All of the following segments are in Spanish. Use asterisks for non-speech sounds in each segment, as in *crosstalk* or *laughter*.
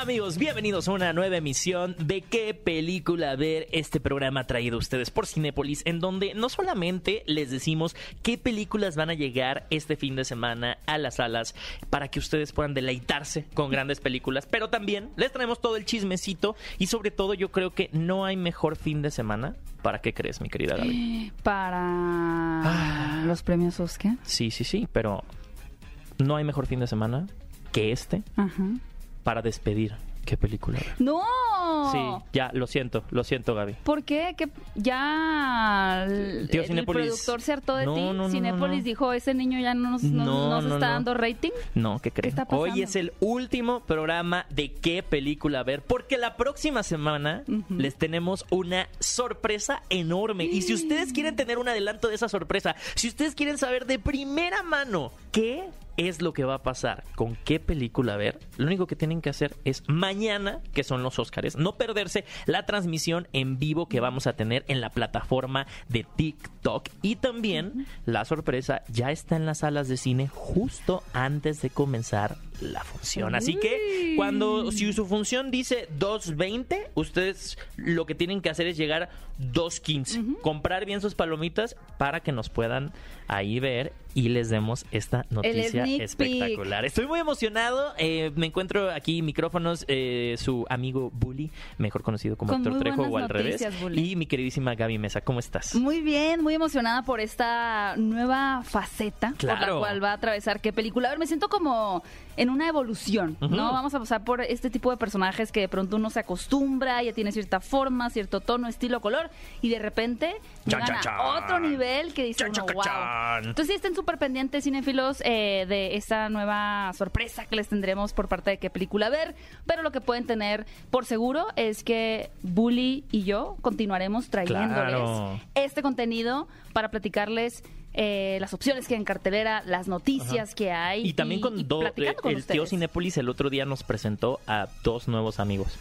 Amigos, bienvenidos a una nueva emisión de qué película ver este programa traído a ustedes por Cinépolis, en donde no solamente les decimos qué películas van a llegar este fin de semana a las salas para que ustedes puedan deleitarse con grandes películas, pero también les traemos todo el chismecito y sobre todo yo creo que no hay mejor fin de semana. ¿Para qué crees, mi querida Gaby? *gasps* Para Ah. los premios Oscar. Sí, sí, sí, pero no hay mejor fin de semana que este Ajá. Para despedir qué película ver. ¡No! Sí, ya, lo siento, lo siento, Gaby. ¿Por qué? ¿Que ya el, Tío el Cinépolis. productor se hartó de No, ti? no, no, Cinépolis no, dijo, ese niño ya no nos, no- No, nos no, está no. dando rating. No, ¿qué está pasando? Hoy es el último programa de qué película ver, porque la próxima semana les tenemos una sorpresa enorme. Y si ustedes quieren tener un adelanto de esa sorpresa, si ustedes quieren saber de primera mano qué es lo que va a pasar, con qué película ver, lo único que tienen que hacer es mañana, que son los Óscares, no perderse la transmisión en vivo que vamos a tener en la plataforma de TikTok. Y también la sorpresa ya está en las salas de cine justo antes de comenzar la función. Así que cuando si su función dice 2.20, ustedes lo que tienen que hacer es llegar 2.15. Comprar bien sus palomitas para que nos puedan ahí ver y les demos esta noticia espectacular. Estoy muy emocionado. eh, me encuentro aquí micrófonos, eh, su amigo Bully, mejor conocido como Con Héctor Trejo o al revés. Bully. Y mi queridísima Gaby Mesa, ¿cómo estás? Muy bien, muy emocionada por esta nueva faceta por la Claro. cual va a atravesar qué película. A ver, me siento como en una evolución, ¿no? Vamos a pasar por este tipo de personajes que de pronto uno se acostumbra, ya tiene cierta forma, cierto tono, estilo, color, y de repente Chan, llegan chan, a chan. otro nivel que dice uno, wow. Entonces sí estén súper pendientes, cinéfilos, eh, de esta nueva sorpresa que les tendremos por parte de qué película ver, pero lo que pueden tener por seguro es que Bully y yo continuaremos trayéndoles Claro. este contenido para platicarles eh, las opciones que hay en cartelera, las noticias que hay. Y también con y do- con el tío. Cinépolis el otro día nos presentó a dos nuevos amigos.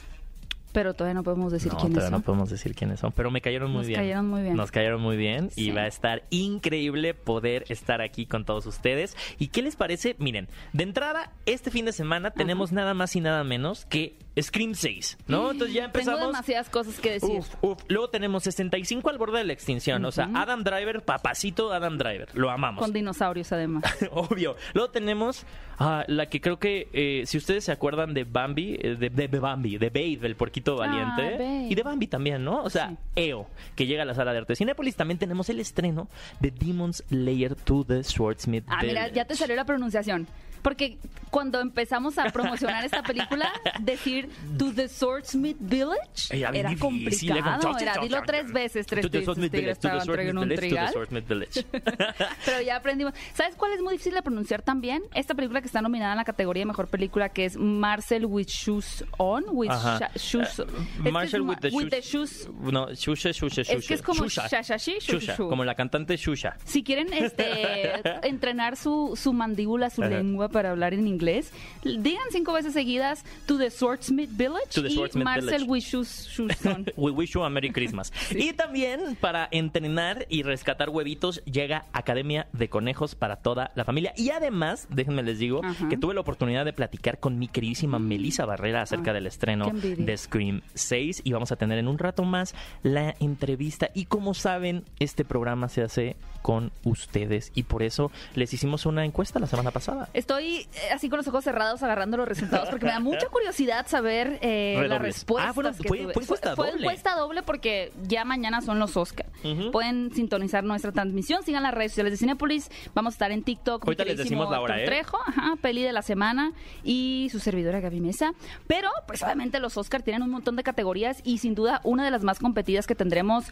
Pero todavía no podemos decir no, quiénes todavía son. no podemos decir quiénes son, pero me cayeron muy Nos bien. cayeron muy bien. Nos cayeron muy bien y va a estar increíble poder estar aquí con todos ustedes. ¿Y qué les parece? Miren, de entrada, este fin de semana tenemos nada más y nada menos que Scream 6, ¿no? Entonces ya Tengo empezamos... demasiadas cosas que decir. Uf, uf. Luego tenemos 65 al borde de la extinción. O sea, Adam Driver, papacito Adam Driver. Lo amamos. Con dinosaurios, además. *laughs* Obvio. Luego tenemos ah, la que creo que, eh, si ustedes se acuerdan de Bambi, eh, de, de- de Bambi, de Babe, el porquito valiente. Babe. y de Bambi también, ¿no? O sea, Sí. EO, que llega a la sala de arte Cinépolis. También tenemos el estreno de Demon's Layer to the Swordsmith. Ah, mira, ya te salió la pronunciación. Porque cuando empezamos a promocionar esta película, *laughs* decir To the Swordsmith Village Era era difícil, era complicado. Era, dilo tres veces, tres the veces. To the Village, to the. Swordsmith Village. *laughs* Pero ya aprendimos. ¿Sabes cuál es muy difícil de pronunciar también? Esta película que está nominada en la categoría de mejor película, que es Marcel with Shoes On. With shoes, Eh, es que Marshall es ma- with the shoes. shoes. No, Shusha, Shusha, Shusha. Es que es como Shusha. shashashi, shushu. Shusha, como la cantante Shusha. Si quieren este, *laughs* entrenar su, su mandíbula, su Ajá. Para hablar en inglés, digan cinco veces seguidas To the Swordsmith Village To the y Swordsmith Marcel Village. *laughs* We wish you a Merry Christmas. *laughs* Y también para entrenar y rescatar huevitos llega Academia de Conejos para toda la familia. Y además, déjenme les digo Ajá. que tuve la oportunidad de platicar con mi queridísima Melissa Barrera acerca del estreno de Scream 6 y vamos a tener en un rato más la entrevista. Y como saben, este programa se hace con ustedes y por eso les hicimos una encuesta la semana pasada. Estoy eh, así con los ojos cerrados agarrando los resultados porque me da mucha *laughs* curiosidad saber eh, las Redobles. respuestas. Ah, bueno, fue- fue encuesta fue doble. encuesta doble porque ya mañana son los Oscar. Pueden sintonizar nuestra transmisión, sigan las redes sociales de Cinépolis. Vamos a estar en TikTok. Ahorita les decimos la hora, ¿eh? Trejo, ajá, peli de la semana y su servidora Gaby Mesa. Pero, pues obviamente los Oscar tienen un montón de categorías y sin duda una de las más competidas que tendremos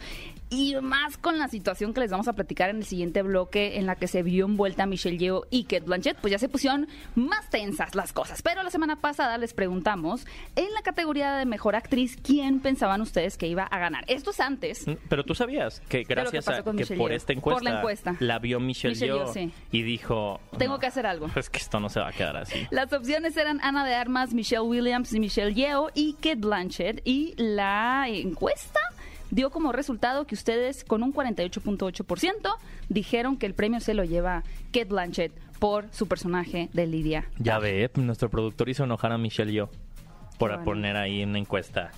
y más con la situación que les vamos a platicar en el siguiente bloque en la que se vio envuelta Michelle Yeoh y Kate Blanchett, pues ya se pusieron más tensas las cosas. Pero la semana pasada les preguntamos en la categoría de mejor actriz quién pensaban ustedes que iba a ganar. Esto es antes. Mm, Pero tú sabías que que gracias pasó a que Michelle por esta Por encuesta, la encuesta. la vio Michelle, Michelle Yeoh Yeoh, sí. y dijo Tengo "No, que hacer algo. Es que esto no se va a quedar así. Las opciones eran Ana de Armas, Michelle Williams y Michelle Yeoh y Kate Blanchett. Y la encuesta dio como resultado que ustedes con un 48.8% dijeron que el premio se lo lleva Kate Blanchett por su personaje de Lidia. Ya ve, nuestro productor hizo enojar a Michelle y yo por bueno. poner ahí una encuesta.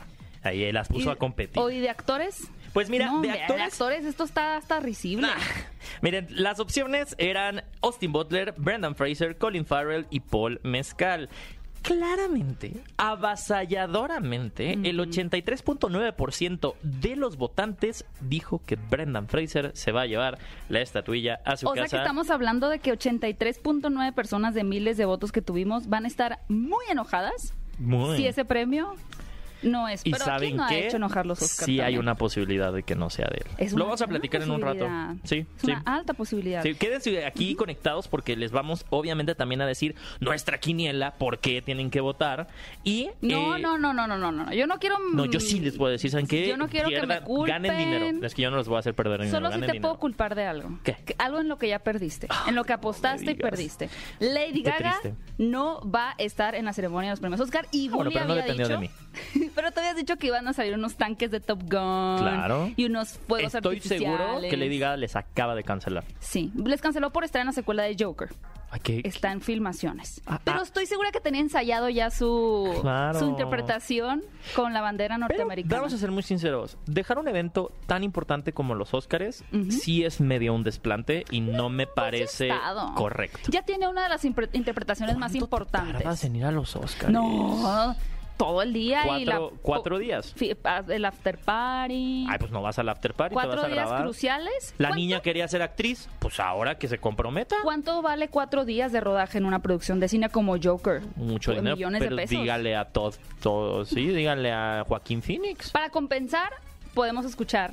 Ahí las puso a competir. ¿O y de actores? Pues mira, No, de hombre, actores... esto está hasta risible. Nah. *laughs* Miren, las opciones eran Austin Butler, Brendan Fraser, Colin Farrell y Paul Mezcal. Claramente, avasalladoramente, el 83.9% de los votantes dijo que Brendan Fraser se va a llevar la estatuilla a su O sea casa. que estamos hablando de que 83.9 personas de miles de votos que tuvimos van a estar muy enojadas Muy. si ese premio no es. Y Pero saben ¿quién no qué? ha hecho enojar los Oscars Sí hay una posibilidad de que no sea de él. Es Lo vamos a platicar en un rato. Sí, Es sí. una alta posibilidad. Sí, quédense aquí conectados porque les vamos obviamente también a decir nuestra quiniela, por qué tienen que votar y No, eh, no, no, no, no, no, no. Yo no quiero. no, yo sí les voy a decir, ¿saben qué? Yo no quiero que me culpen. Ganen dinero. Es que yo no les voy a hacer perder dinero. Solo si te dinero. puedo culpar de algo. ¿Qué? Algo en lo que ya perdiste. en lo que apostaste y perdiste. Lady Gaga no va a estar en la ceremonia de los premios Oscar. Y Ah, bueno, pero no había de dicho- *laughs* pero te habías dicho que iban a salir unos tanques de Top Gun. Claro. Y unos fuegos Estoy artificiales. seguro que Lady Gaga les acaba de cancelar. Sí. Les canceló por estar en la secuela de Joker. Ay, qué- Está en filmaciones. Ah, Pero ah. estoy segura que tenía ensayado ya su, Claro. su interpretación con la bandera Pero norteamericana. vamos a ser muy sinceros. Dejar un evento tan importante como los Óscares Ujú. sí es medio un desplante y no me Pues parece correcto. Ya tiene una de las interpretaciones más ¿Cuánto importantes. en ir a los Óscares? No, todo el día y la Cuatro, cuatro días. el after party. Ay, pues no vas al after party, te vas cuatro a días grabar. cruciales. La ¿Cuánto- niña quería ser actriz, pues ahora que se comprometa. ¿Cuánto vale cuatro días de rodaje en una producción de cine como Joker? Mucho dinero, Millones pero de pesos. dígale a Todd, todo, sí, dígale a Joaquín Phoenix. Para compensar, podemos escuchar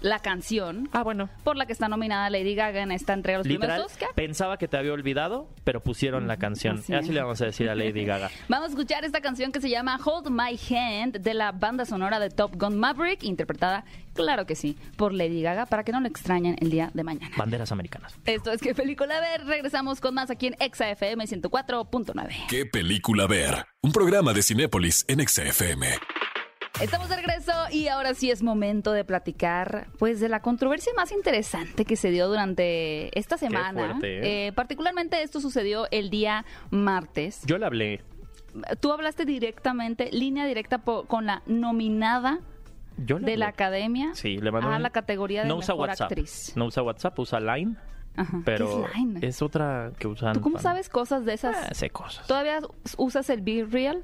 la canción Ah, bueno. por la que está nominada Lady Gaga en esta entrega de los Literal, premios Oscar. pensaba que te había olvidado, pero pusieron la canción. así Así, le vamos a decir a Lady Gaga. *laughs* Vamos a escuchar esta canción que se llama Hold My Hand de la banda sonora de Top Gun Maverick, interpretada, claro que sí, por Lady Gaga, para que no lo extrañen el día de mañana. Banderas americanas. Esto es que película ver. Regresamos con más aquí en Exa FM 104.9. ¿Qué película ver? Un programa de Cinépolis en XFM. Estamos de regreso y ahora sí es momento de platicar pues de la controversia más interesante que se dio durante esta semana. fuerte, ¿eh? Eh, particularmente esto sucedió el día martes. Yo le hablé. Tú hablaste directamente, línea directa con la nominada Yo le de hablé. la academia Sí, le mandó a un- la categoría de no usa mejor WhatsApp. actriz. No usa WhatsApp, usa Line. Ajá. Pero ¿Qué es Line? es otra que usan. ¿Tú cómo para- sabes cosas de esas? Ah, sé cosas. ¿Todavía usas el Be Real?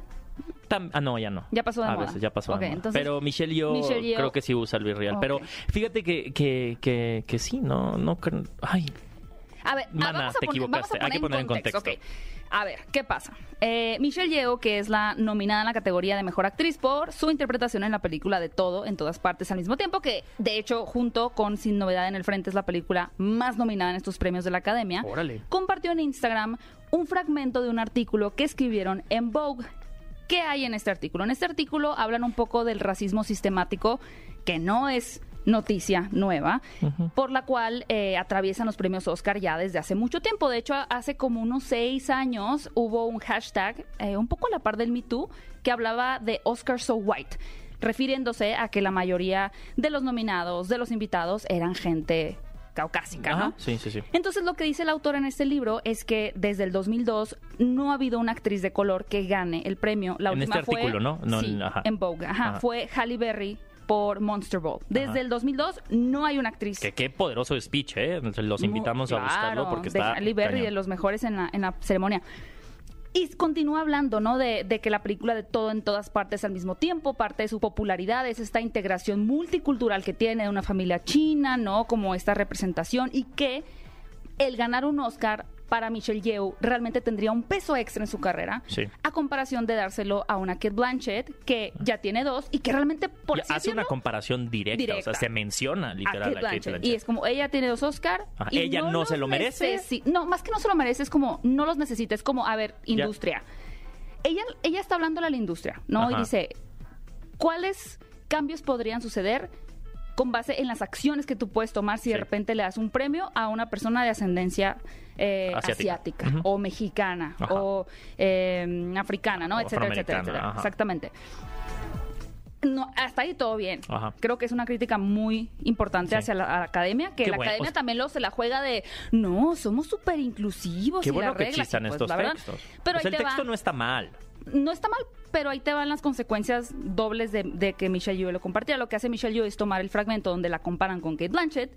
Tam- ah, no, ya no. Ya pasó de A moda. veces ya pasó de Ok, moda. entonces, Pero Michelle yo Michelle Yeoh- creo que sí usa el Virreal. Ok. Pero fíjate que, que, que, que sí, no, no. Ay, A ver, ah, Mana, vamos, a te poner, equivocaste. vamos a Hay que poner en contexto. A ver, ¿qué pasa? Eh, Michelle Yeoh, que es la nominada en la categoría de Mejor Actriz por su interpretación en la película de Todo, en todas partes al mismo tiempo, que de hecho, junto con Sin Novedad en el Frente, es la película más nominada en estos premios de la Academia, Órale. compartió en Instagram un fragmento de un artículo que escribieron en Vogue. ¿Qué hay en este artículo? En este artículo hablan un poco del racismo sistemático, que no es noticia nueva, por la cual eh, atraviesan los premios Oscar ya desde hace mucho tiempo. De hecho, hace como unos seis años hubo un hashtag, eh, un poco a la par del Me Too, que hablaba de Oscar So White, refiriéndose a que la mayoría de los nominados, de los invitados, eran gente caucásica, Ajá, ¿no? sí, sí, sí. Entonces lo que dice el autor en este libro es que desde el 2002 no ha habido una actriz de color que gane el premio. La En última este fue, artículo, ¿no? No, sí, en- ajá. en Vogue. Ajá, Ajá. fue Halle Berry por Monster Ball. Desde Ajá. el 2002 no hay una actriz. Que qué poderoso speech, ¿eh? Los invitamos a Claro, buscarlo porque de está. Halle Berry, cañón. de los mejores en la, en la ceremonia. Y continúa hablando, ¿no? De, de que la película de todo en todas partes al mismo tiempo, parte de su popularidad es esta integración multicultural que tiene de una familia china, ¿no? Como esta representación y que el ganar un Oscar para Michelle Yeoh realmente tendría un peso extra en su carrera, Sí. a comparación de dárselo a una Kate Blanchett que ya tiene dos y que realmente por hace una comparación directa, o sea, se menciona a literal Kate a Kate Blanchett. Blanchett. Y es como, ella tiene dos Oscar. Ajá, y ¿ella no se lo merece? No, más que no se lo merece, es como, no los necesita, es como, a ver, industria. Ella, ella está hablando a la industria, ¿no? Y dice, ¿cuáles cambios podrían suceder con base en las acciones que tú puedes tomar si de repente le das un premio a una persona de ascendencia eh, Asiática. o mexicana Ajá. o eh, africana, ¿no? O etcétera, etcétera, etcétera. ajá. Exactamente. No, hasta ahí todo bien. Ajá. Creo que es una crítica muy importante Sí. hacia la, academia, que Qué la bueno, academia o sea- también luego se la juega de, no, somos súper inclusivos. Qué y bueno las que reglas", existan y pues, estos textos. Pero ahí el te texto va. no está mal. No está mal, pero ahí te van las consecuencias dobles de, de que Michelle Yeoh lo compartiera. Lo que hace Michelle Yeoh es tomar el fragmento donde la comparan con Kate Blanchett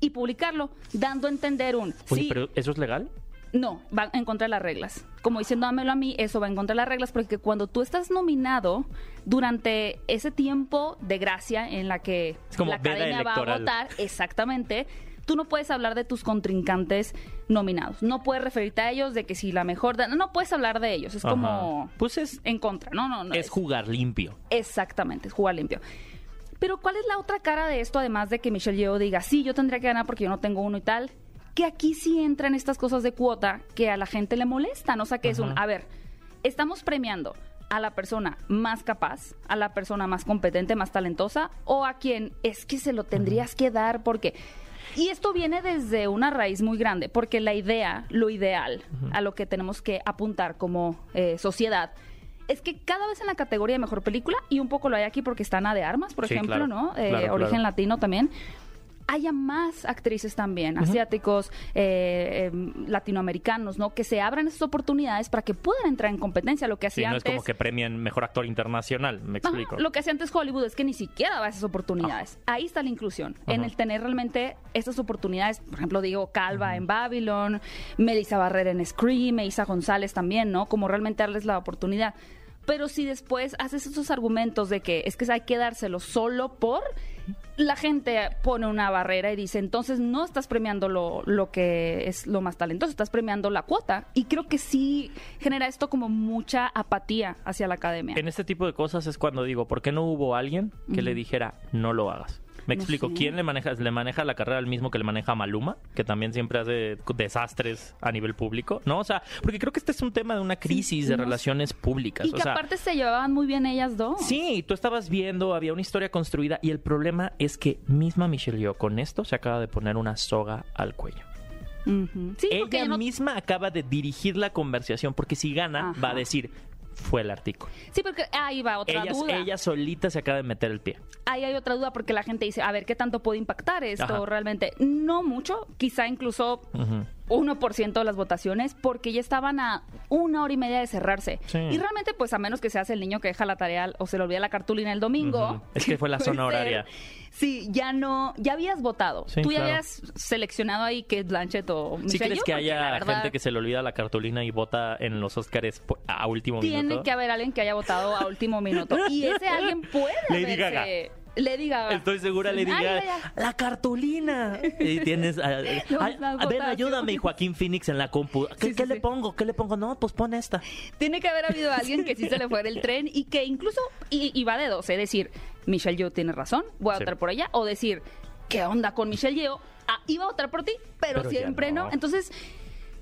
y publicarlo, dando a entender un... Oye, sí, pero ¿eso es legal? no, va en contra de las reglas. Como diciendo, dámelo a mí, eso va en contra de las reglas, porque cuando tú estás nominado durante ese tiempo de gracia en la que la academia va a votar, exactamente, tú no puedes hablar de tus contrincantes nominados. No puedes referirte a ellos de que si la mejor... da- No puedes hablar de ellos. Es Ajá. como Pues es, en contra. No, no, no. es jugar limpio. Exactamente, es jugar limpio. Pero ¿cuál es la otra cara de esto, además de que Michelle Yeoh diga, sí, yo tendría que ganar porque yo no tengo uno y tal? Que aquí sí entran estas cosas de cuota que a la gente le molestan. O sea, que es un, a ver, estamos premiando a la persona más capaz, a la persona más competente, más talentosa, o a quien es que se lo tendrías que dar porque... Y esto viene desde una raíz muy grande, porque la idea, lo ideal, a lo que tenemos que apuntar como eh, sociedad, es que cada vez en la categoría de mejor película, y un poco lo hay aquí porque está Ana de Armas, por Sí, ejemplo, claro, ¿no? Eh, claro, origen claro. latino también. Haya más actrices también, asiáticos, eh, eh, latinoamericanos, ¿no? Que se abran esas oportunidades para que puedan entrar en competencia. Lo que Sí, hacía no es como que premian mejor actor internacional, me Ajá, explico. lo que hacía antes Hollywood es que ni siquiera daba esas oportunidades. Ahí está la inclusión, en el tener realmente estas oportunidades. Por ejemplo, digo Calva en Babylon, Melissa Barrera en Scream, Isa González también, ¿no? Como realmente darles la oportunidad. Pero si después haces esos argumentos de que es que hay que dárselo solo por, la gente pone una barrera y dice, entonces no estás premiando lo, lo que es lo más talentoso, estás premiando la cuota. Y creo que sí genera esto como mucha apatía hacia la academia. En este tipo de cosas es cuando digo, ¿por qué no hubo alguien que le dijera no lo hagas? Me explico. ¿quién le maneja? ¿Le maneja la carrera al mismo que le maneja a Maluma? Que también siempre hace desastres a nivel público, ¿no? O sea, porque creo que este es un tema de una crisis de no relaciones públicas. Y o que sea, aparte se llevaban muy bien ellas dos. Sí, tú estabas viendo, había una historia construida y el problema es que misma Michelle Yeoh con esto se acaba de poner una soga al cuello. Sí, porque Ella no- misma acaba de dirigir la conversación porque si gana Ajá. va a decir fue el artículo. sí, porque ahí va otra Ella, duda. ella solita se acaba de meter el pie. Ahí hay otra duda porque la gente dice, a ver, ¿qué tanto puede impactar esto Ajá. realmente? No mucho, quizá incluso Ujú. 1% de las votaciones porque ya estaban a una hora y media de cerrarse. Sí. Y realmente, pues a menos que seas el niño que deja la tarea o se le olvida la cartulina el domingo. Es que fue la *laughs* zona ser. Sí, ya no, ya habías votado. Sí, Tú ya claro. habías seleccionado ahí que es Blanchett o ¿Sí Michelle crees Yeoh, que porque haya verdad, gente que se le olvida la cartulina y vota en los Oscars a último Tiene minuto? que haber alguien que haya votado a último minuto. *laughs* Y ese alguien puede Lady haberse- Gaga. Lady Gaga. Estoy segura, Sí. le diga, Ay, ay, ay. la cartulina. Y tienes, ah, Los ay, las ven, ayúdame. Joaquín Phoenix en la compu. ¿Qué, Sí, qué sí, le sí. pongo? ¿Qué le pongo? No, pues pon esta. Tiene que haber habido alguien que sí se le fuera el tren y que incluso, y, y va de dos, es decir, Michelle Yeoh tiene razón, voy a Sí. votar por ella, o decir, ¿qué onda con Michelle Yeoh? Ah, iba a votar por ti, pero, siempre no. no. Entonces,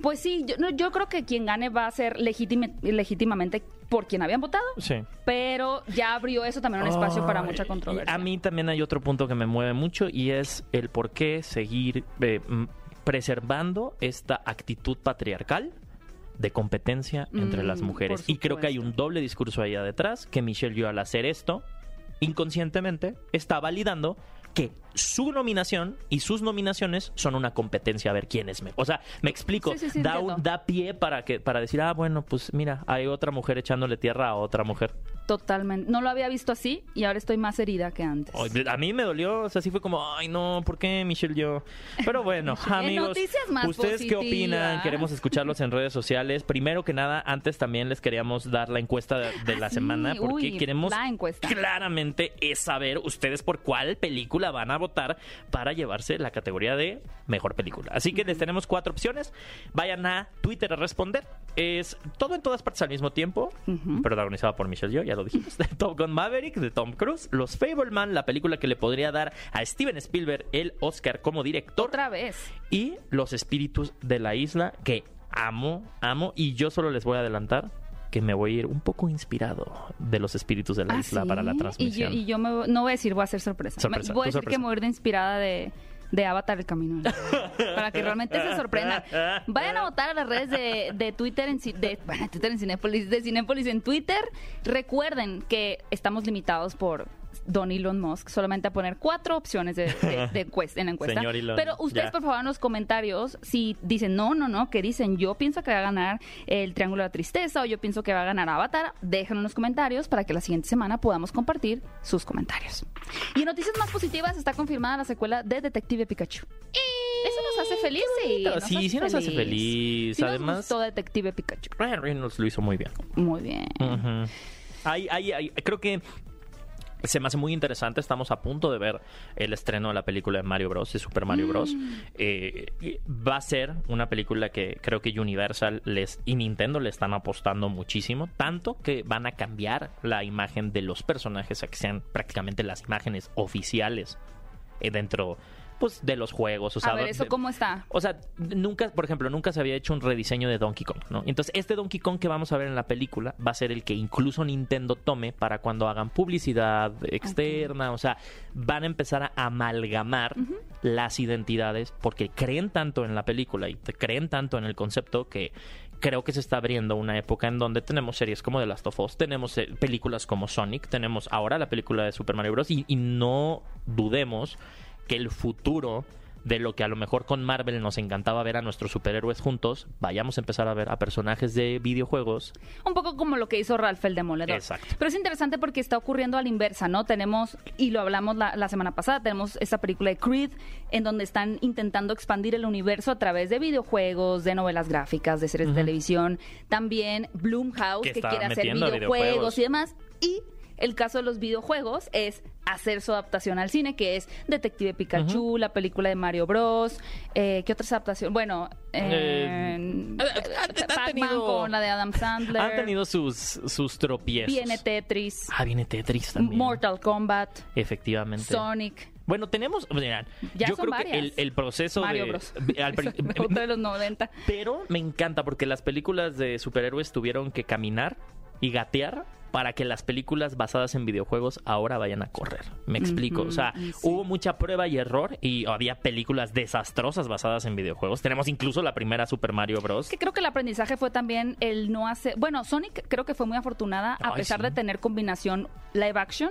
pues sí, yo, no, yo creo que quien gane va a ser legítimamente por quien habían votado, Sí. pero ya abrió eso también un espacio para mucha controversia. A mí también hay otro punto que me mueve mucho y es el por qué seguir eh, preservando esta actitud patriarcal de competencia entre Mm, las mujeres. Y creo que hay un doble discurso allá detrás, que Michelle Yeoh al hacer esto, inconscientemente, está validando que su nominación y sus nominaciones son una competencia a ver quién es mejor. O sea, me explico, Sí, sí, sí, da, un- da pie para que para decir, ah, bueno, pues mira, hay otra mujer echándole tierra a otra mujer. Totalmente. No lo había visto así y ahora estoy más herida que antes. Ay, A mí me dolió, o sea, sí fue como, ay no, ¿por qué Michelle yo? Pero bueno, *laughs* amigos, noticias más ¿ustedes qué opinan? Queremos escucharlos en redes sociales. Primero que nada, antes también les queríamos dar la encuesta de, de Ah, la sí, semana, porque uy, queremos la encuesta. claramente es saber ustedes por cuál película van a votar para llevarse la categoría de mejor película. Así que les tenemos cuatro opciones. Vayan a Twitter a responder. Es todo en todas partes al mismo tiempo, Ujú. protagonizada por Michelle Yeoh, ya lo dijimos, *laughs* de Top Gun Maverick, de Tom Cruise, Los Fableman, la película que le podría dar a Steven Spielberg el Oscar como director, Otra vez. y Los Espíritus de la Isla, que amo, amo, y yo solo les voy a adelantar que me voy a ir un poco inspirado de Los Espíritus de la Ah, Isla ¿sí? para la Y yo, transmisión. y yo me, no voy a decir, voy a hacer sorpresa. Sorpresa, Me- voy a decir que me voy a ir de inspirada de, de Avatar el camino. para que realmente se sorprendan. Vayan a votar a las redes de, de Twitter en de, bueno, Twitter en Cinépolis, de Cinépolis en Twitter. Recuerden que estamos limitados por don Elon Musk solamente a poner cuatro opciones de, de- *laughs* de encuesta- en la encuesta. Señor Elon, Pero ustedes, ya. por favor, en los comentarios, si dicen no, no, no, que dicen yo pienso que va a ganar el Triángulo de la Tristeza o yo pienso que va a ganar Avatar, déjenlo en los comentarios para que la siguiente semana podamos compartir sus comentarios. Y en noticias más positivas está confirmada la secuela de Detective Pikachu. Eso nos hace feliz, sí. Sí, sí nos hace feliz. Sí nos Además- gustó Detective Pikachu. Ryan Reynolds lo hizo muy bien. Muy bien. Ujú. Hay- hay- hay- creo que se me hace muy interesante. Estamos a punto de ver el estreno de la película de Mario Bros. de Super Mario Bros. Mm. Eh, va a ser una película que creo que Universal les y Nintendo le están apostando muchísimo, tanto que van a cambiar la imagen de los personajes a que sean prácticamente las imágenes oficiales eh, dentro pues de los juegos. O sea, a ver, ¿eso cómo está? o sea, nunca, por ejemplo, nunca se había hecho un rediseño de Donkey Kong, ¿no? Entonces, este Donkey Kong que vamos a ver en la película va a ser el que incluso Nintendo tome para cuando hagan publicidad externa, o sea, van a empezar a amalgamar las identidades porque creen tanto en la película y creen tanto en el concepto que creo que se está abriendo una época en donde tenemos series como The Last of Us, tenemos eh, películas como Sonic, tenemos ahora la película de Super Mario Bros. y, y no dudemos que el futuro de lo que a lo mejor con Marvel nos encantaba ver a nuestros superhéroes juntos, vayamos a empezar a ver a personajes de videojuegos. Un poco como lo que hizo Ralph el Demoledor. Exacto. Pero es interesante porque está ocurriendo a la inversa, ¿no? Tenemos, y lo hablamos la, la semana pasada, tenemos esta película de Creed, en donde están intentando expandir el universo a través de videojuegos, de novelas gráficas, de series de televisión. También Blumhouse, Que que, quiere hacer videojuegos, videojuegos. y demás. Y el caso de los videojuegos es hacer su adaptación al cine, que es Detective Pikachu, la película de Mario Bros. Eh, ¿Qué otras adaptaciones? Bueno, Eh, eh, Pac-Man tenido- con la de Adam Sandler. Han tenido sus, sus tropiezos. Viene Tetris, Ah, viene Tetris también. Mortal Kombat, Efectivamente. Sonic, Bueno, tenemos. mira, Ya yo son creo varias. que el, el proceso Mario de. Bros. al *laughs* de los 90. Pero me encanta porque las películas de superhéroes tuvieron que caminar y gatear para que las películas basadas en videojuegos ahora vayan a correr. Me explico. O sea, sí. hubo mucha prueba y error y había películas desastrosas basadas en videojuegos. Tenemos incluso la primera Super Mario Bros. Que creo que el aprendizaje fue también el no hacer. Bueno, Sonic creo que fue muy afortunada a Ay, pesar sí. de tener combinación live action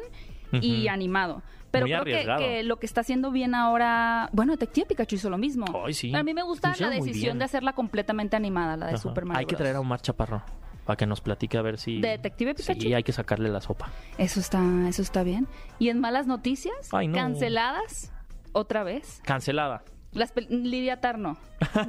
y animado. Pero Muy creo que, lo que está haciendo bien ahora. Bueno, Detective Pikachu hizo lo mismo. Ay, sí. Pero a mí me gusta la decisión de hacerla completamente animada, la de Ajá. Super Mario Hay que traer a Omar Chaparro para que nos platique a ver si. ¿De Detective Pikachu? Sí, hay que sacarle la sopa. Eso está, eso está bien. Y en malas noticias, Ay, no. canceladas otra vez. Cancelada. Las Lidia Tarno.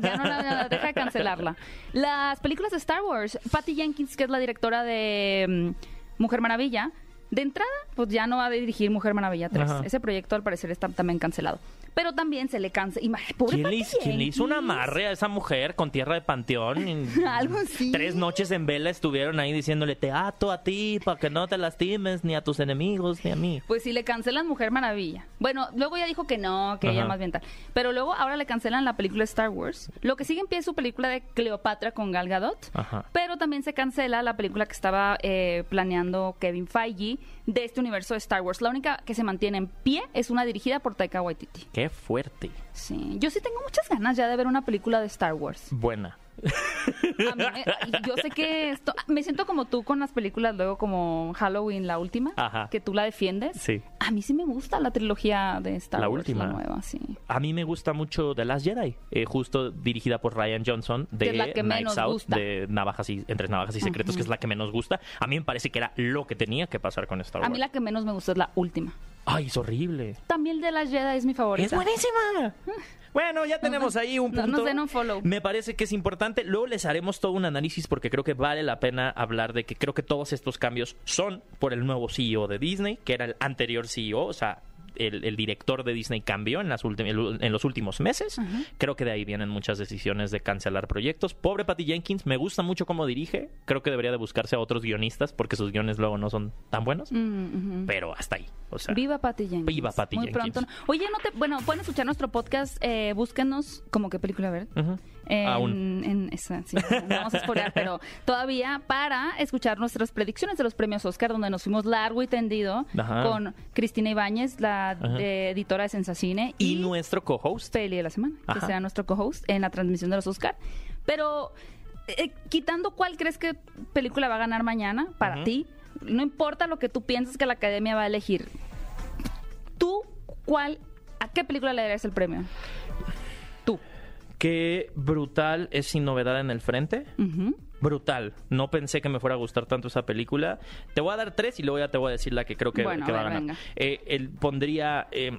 Ya no la, la- deja de cancelarla. Las películas de Star Wars. Patty Jenkins, que es la directora de mm, Mujer Maravilla. De entrada, pues ya no va a dirigir Mujer Maravilla 3. Ajá. Ese proyecto al parecer está también cancelado. Pero también se le cancela. Pobre ¿Quién le, hizo- quién le hizo un amarre a esa mujer con tierra de panteón? *laughs* Algo así. Tres noches en vela estuvieron ahí diciéndole, te ato a ti para que no te lastimes ni a tus enemigos ni a mí. Pues si le cancelan Mujer Maravilla. Bueno, luego ya dijo que no, que ella más bien tal. Pero luego ahora le cancelan la película Star Wars. Lo que sigue en pie es su película de Cleopatra con Gal Gadot. Ajá. Pero también se cancela la película que estaba eh, planeando Kevin Feige de este universo de Star Wars. La única que se mantiene en pie es una dirigida por Taika Waititi. Qué fuerte. Sí, yo sí tengo muchas ganas ya de ver una película de Star Wars. Buena. A mí yo sé que esto, me siento como tú con las películas luego como Halloween la última, Ajá. que tú la defiendes. Sí. A mí sí me gusta la trilogía de Star La Wars, última. la nueva, sí. A mí me gusta mucho The Last Jedi, eh, justo dirigida por Ryan Johnson de Que es la que Knives menos Out, gusta. de Navajas y Entre Navajas y Secretos, que es la que menos gusta. A mí me parece que era lo que tenía que pasar con Star A Wars. mí la que menos me gusta es la última. Ay, es horrible. También de las Jedi es mi favorita. ¡Es buenísima! *laughs* Bueno, ya tenemos ahí un No- punto. nos den un follow. Me parece que es importante. Luego les haremos todo un análisis porque creo que vale la pena hablar de que creo que todos estos cambios son por el nuevo CEO de Disney, que era el anterior CEO, o sea, el, el director de Disney cambió en, las en los últimos meses. Creo que de ahí vienen muchas decisiones de cancelar proyectos. Pobre Patty Jenkins, me gusta mucho cómo dirige. Creo que debería de buscarse a otros guionistas porque sus guiones luego no son tan buenos. Mm. Pero hasta ahí. O sea, Viva Patty Jenkins. Viva Patty Muy Jenkins. pronto. Oye, no te, bueno, pueden escuchar nuestro podcast, eh, búsquenos como qué película ver. En, Aún. en esa, sí, no vamos a *laughs* spoilear, pero todavía para escuchar nuestras predicciones de los premios Oscar, donde nos fuimos largo y tendido Ajá. con Cristina Ibáñez, la Eh, editora de Sensacine, Y y, nuestro co-host. Peli de la semana, que sea nuestro co-host en la transmisión de los Oscar. Pero eh, quitando cuál crees que película va a ganar mañana para ti, no importa lo que tú pienses que la academia va a elegir. ¿cuál, a qué película le darías el premio? Tú. Qué brutal es Sin Novedad en el Frente. Brutal. No pensé que me fuera a gustar tanto esa película. Te voy a dar tres y luego ya te voy a decir la que creo que, Bueno, que a va a ganar. Eh, él pondría eh,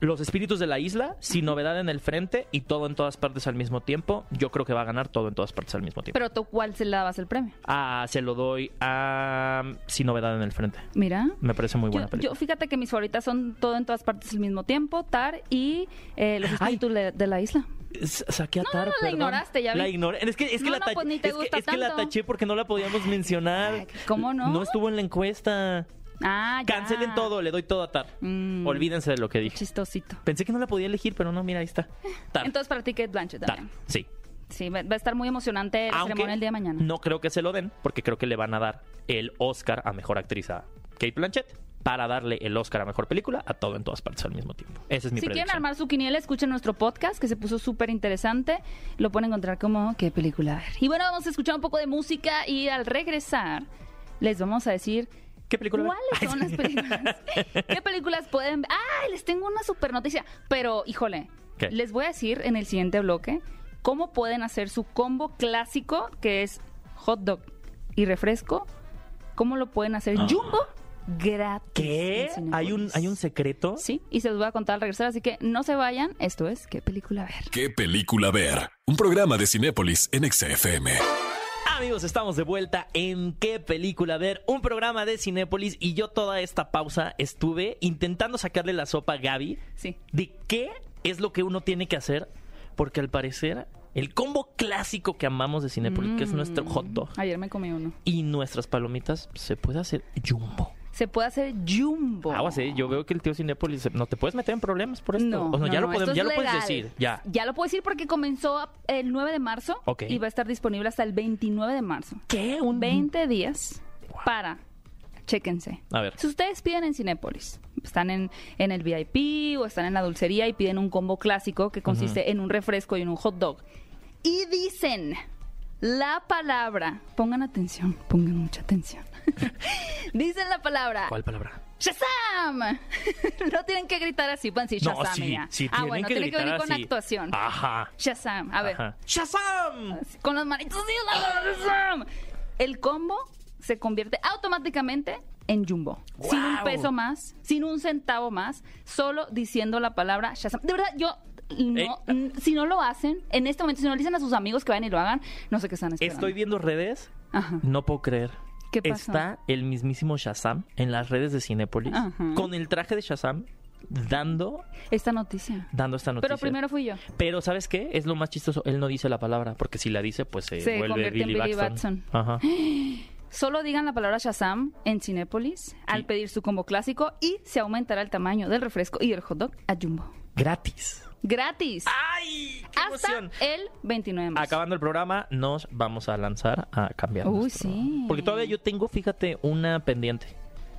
Los Espíritus de la Isla, Sin Novedad en el Frente y Todo en todas partes al mismo tiempo. Yo creo que va a ganar Todo en todas partes al mismo tiempo. Pero tú, ¿cuál se le dabas el premio? Ah, se lo doy a Sin Novedad en el Frente. Mira. Me parece muy buena Yo, película. yo fíjate que mis favoritas son todo en todas partes al mismo tiempo, Tar y eh, los espíritus de, de la isla. Saqué a No, Tar, no, la perdón. ignoraste, ya vi. La ignoré. Es que, es que No, la no, ta- pues es que- es que la taché porque no la podíamos mencionar. Ay, ¿cómo no? No estuvo en la encuesta. Ah, ya. Cancelen todo, le doy todo a Tar. Mm. Olvídense de lo que dije. Chistosito. Pensé que no la podía elegir, pero no, mira, ahí está. Tar. Entonces para ti Kate Blanchett Tar. también. Sí. Sí, va a estar muy emocionante la Aunque ceremonia el día de mañana. no creo que se lo den, porque creo que le van a dar el Oscar a Mejor Actriz a Kate Blanchett para darle el Oscar a Mejor Película a todo en todas partes al mismo tiempo. Esa es mi Si quieren predicción. armar su quiniela, escuchen nuestro podcast que se puso súper interesante. Lo pueden encontrar como qué película ver. Y bueno, vamos a escuchar un poco de música y al regresar les vamos a decir ¿Qué película? ver? cuáles son las películas. *laughs* ¿Qué películas pueden ver? ¡Ay! Les tengo una super noticia. Pero, híjole, ¿Qué? les voy a decir en el siguiente bloque cómo pueden hacer su combo clásico que es hot dog y refresco. ¿Cómo lo pueden hacer jumbo gratis? Ah. ¿Qué? ¿Hay un, ¿Hay un secreto? Sí, y se los voy a contar al regresar, así que no se vayan. Esto es ¿Qué película ver? ¿Qué película ver? Un programa de Cinépolis en XFM. Amigos, estamos de vuelta en ¿Qué película ver? Un programa de Cinépolis y yo toda esta pausa estuve intentando sacarle la sopa a Gaby Sí. de qué es lo que uno tiene que hacer porque al parecer el combo clásico que amamos de Cinépolis, que es nuestro hot dog Ayer me comí uno. y nuestras palomitas, se puede hacer jumbo. Se puede hacer jumbo. Aguas, eh, yo veo que el tío Cinépolis, no te puedes meter en problemas por esto. No, O sea, no, ya no, lo, podemos, ya lo puedes decir, ya. Ya lo puedo decir porque comenzó el 9 de marzo y va a estar disponible hasta el 29 de marzo. ¿Qué? Un 20 días para, chéquense. A ver. Si ustedes piden en Cinépolis, están en, en el VIP o están en la dulcería y piden un combo clásico que consiste en un refresco y en un hot dog. Y dicen la palabra, pongan atención, pongan mucha atención. Dicen la palabra ¿Cuál palabra? ¡Shazam! *laughs* no tienen que gritar así, decir No, Shazam y sí, ya. sí, ah, tienen bueno, que tiene que venir gritar con así. actuación. Ajá. Shazam, a ver. Ajá. ¡Shazam! Con las manitos así, Shazam. El combo se convierte automáticamente en jumbo. Sin un peso más, sin un centavo más, solo diciendo la palabra Shazam. De verdad, yo no, Eh. n- si no lo hacen, en este momento, si no le dicen a sus amigos que vayan y lo hagan, no sé qué están esperando. Estoy viendo redes, Ajá. no puedo creer. ¿Qué pasó? Está el mismísimo Shazam en las redes de Cinépolis Ajá. con el traje de Shazam dando, Esta noticia. dando esta noticia. Pero primero fui yo. Pero ¿sabes qué? Es lo más chistoso. Él no dice la palabra, porque si la dice, pues se, Se vuelve convierte en Billy, Billy Batson. Batson. Ajá. *gasps* Solo digan la palabra Shazam en Cinépolis al pedir su combo clásico y se aumentará el tamaño del refresco y del hot dog a jumbo. Gratis. Gratis. ¡Ay! ¡Qué hasta emoción! el 29 de marzo. Acabando el programa, nos vamos a lanzar a cambiar. Uy, nuestro- sí. Porque todavía yo tengo, fíjate, una pendiente.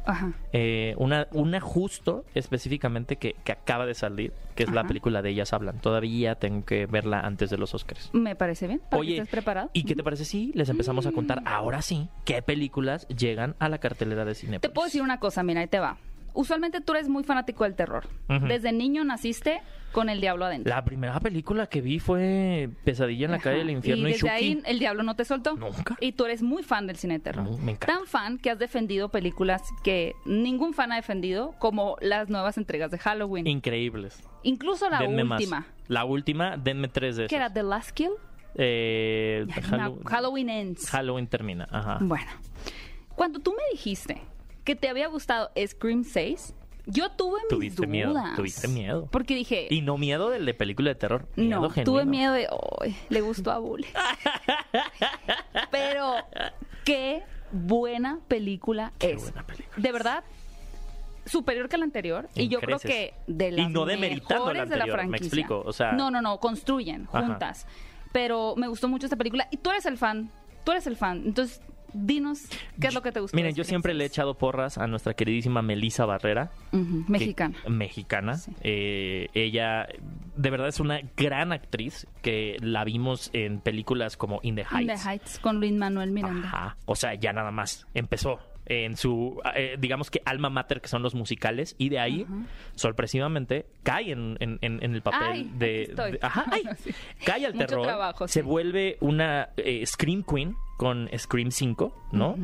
Ajá. Eh, una, una justo específicamente que, que acaba de salir, que es la Ajá. película de Ellas Hablan. Todavía tengo que verla antes de los Oscars. Me parece bien. Para que Oye, estés preparado. ¿y qué te parece si les empezamos a contar ahora sí qué películas llegan a la cartelera de cine? Te puedo decir una cosa, mira, ahí te va. Usualmente tú eres muy fanático del terror. Desde niño naciste con el diablo adentro. La primera película que vi fue Pesadilla en la calle del infierno y y, desde Chucky. ahí el diablo no te soltó. Nunca. Y tú eres muy fan del cine de terror. No, me encanta. Tan fan que has defendido películas que ningún fan ha defendido, como las nuevas entregas de Halloween. Increíbles. Incluso la denme última. más. La última, denme tres de esas. era The Last Kill. Eh, Ay, Hallow- no, Halloween Ends. Halloween termina. Ajá. Bueno, cuando tú me dijiste que te había gustado Scream 6, yo tuve mis Tuviste dudas. miedo, tuviste miedo. Porque dije, Y no miedo del de película de terror. Miedo no, genuino. tuve miedo de, "Ay, le gustó a Bully. *laughs* Pero qué buena película Qué es. buena película De verdad, superior que la anterior. Y yo creo que de Y las no demeritando la mejores de la anterior, me franquicia. explico, o sea- No, no, no, construyen Ajá. juntas. Pero me gustó mucho esta película. Y tú eres el fan. Tú eres el fan. Entonces, dinos qué es lo que te gustó. Miren, yo siempre le he 6? echado porras a nuestra queridísima Melissa Barrera. Que- Mexicana. mexicana. Sí. Eh, ella, de verdad, es una gran actriz que la vimos en películas como In the Heights. In the Heights con Luis Manuel Miranda. Ajá. O sea, ya nada más empezó. En su, eh, digamos que alma mater, que son los musicales, y de ahí, sorpresivamente, cae en, en- en- el papel Ay, de, de- ajá, ay, *laughs* Sí. cae al terror, trabajo, se sí. vuelve una eh, Scream Queen con Scream 5, ¿no?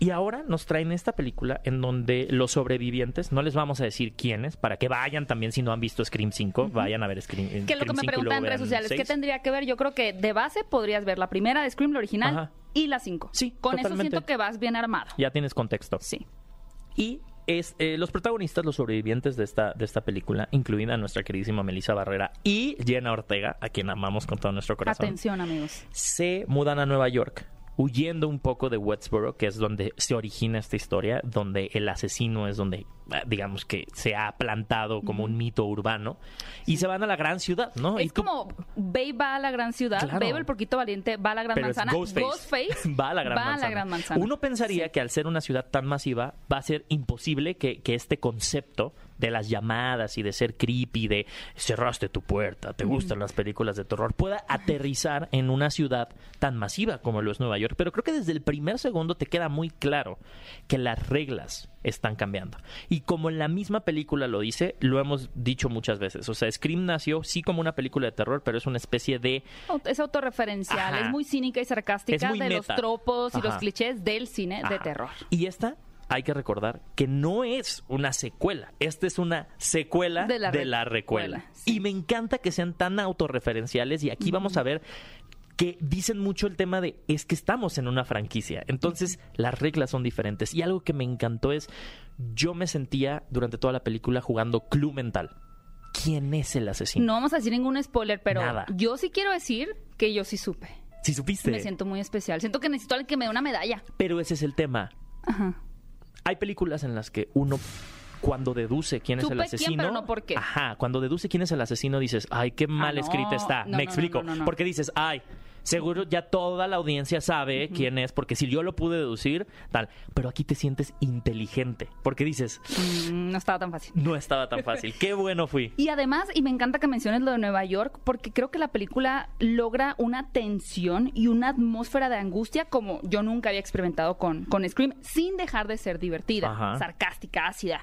Y ahora nos traen esta película en donde los sobrevivientes, no les vamos a decir quiénes, para que vayan también si no han visto Scream 5, vayan a ver Scream, Que es lo que Scream me 5 y preguntan en redes sociales, ¿qué seis. tendría que ver? Yo creo que de base podrías ver la primera de Scream, la original, Ajá. Y la 5. Sí, Con totalmente. eso siento que vas bien armado. Ya tienes contexto. Sí. Y es eh, los protagonistas, los sobrevivientes de esta, de esta película, incluida nuestra queridísima Melissa Barrera y Jenna Ortega, a quien amamos con todo nuestro corazón, Atención, amigos. se mudan a Nueva York huyendo un poco de Westboro, que es donde se origina esta historia, donde el asesino es donde, eh, digamos que se ha plantado como un mito urbano, y se van a la gran ciudad, ¿no? Y Es tú- como Babe va a la gran ciudad, Claro. Babe el porquito valiente va a la gran pero manzana, Ghostface. *laughs* va a la gran manzana. gran manzana. Uno pensaría que al ser una ciudad tan masiva va a ser imposible que, que este concepto de las llamadas y de ser creepy, de cerraste tu puerta, te gustan las películas de terror, pueda aterrizar en una ciudad tan masiva como lo es Nueva York. Pero creo que desde el primer segundo te queda muy claro que las reglas están cambiando. Y como en la misma película lo dice, lo hemos dicho muchas veces. O sea, Scream nació sí como una película de terror, pero es una especie de Es autorreferencial, Ajá. es muy cínica y sarcástica de los tropos y los clichés del cine de terror. Y esta hay que recordar que no es una secuela, esta es una secuela De la recuela. recuela, sí. Y me encanta que sean tan autorreferenciales y aquí vamos a ver que dicen mucho el tema de es que estamos en una franquicia, entonces las reglas son diferentes y algo que me encantó es yo me sentía durante toda la película jugando club mental. ¿Quién es el asesino? No vamos a decir ningún spoiler, pero Nada. yo sí quiero decir que yo sí supe. Si supiste. Me siento muy especial. Siento que necesito a alguien que me dé una medalla. Pero ese es el tema. Ajá. Hay películas en las que uno cuando deduce quién es el quién, asesino, pero no por qué. Ajá, cuando deduce quién es el asesino dices, "Ay, qué mal no, escrita está." no, Me explico, no, porque dices, "Ay, seguro ya toda la audiencia sabe quién es, porque si yo lo pude deducir, tal." Pero aquí te sientes inteligente, porque dices, Mm, no estaba tan fácil. "No estaba tan fácil. Qué bueno fui." *laughs* Y además, y me encanta que menciones lo de Nueva York, porque creo que la película logra una tensión y una atmósfera de angustia como yo nunca había experimentado con, con Scream, sin dejar de ser divertida, Ajá. sarcástica, ácida.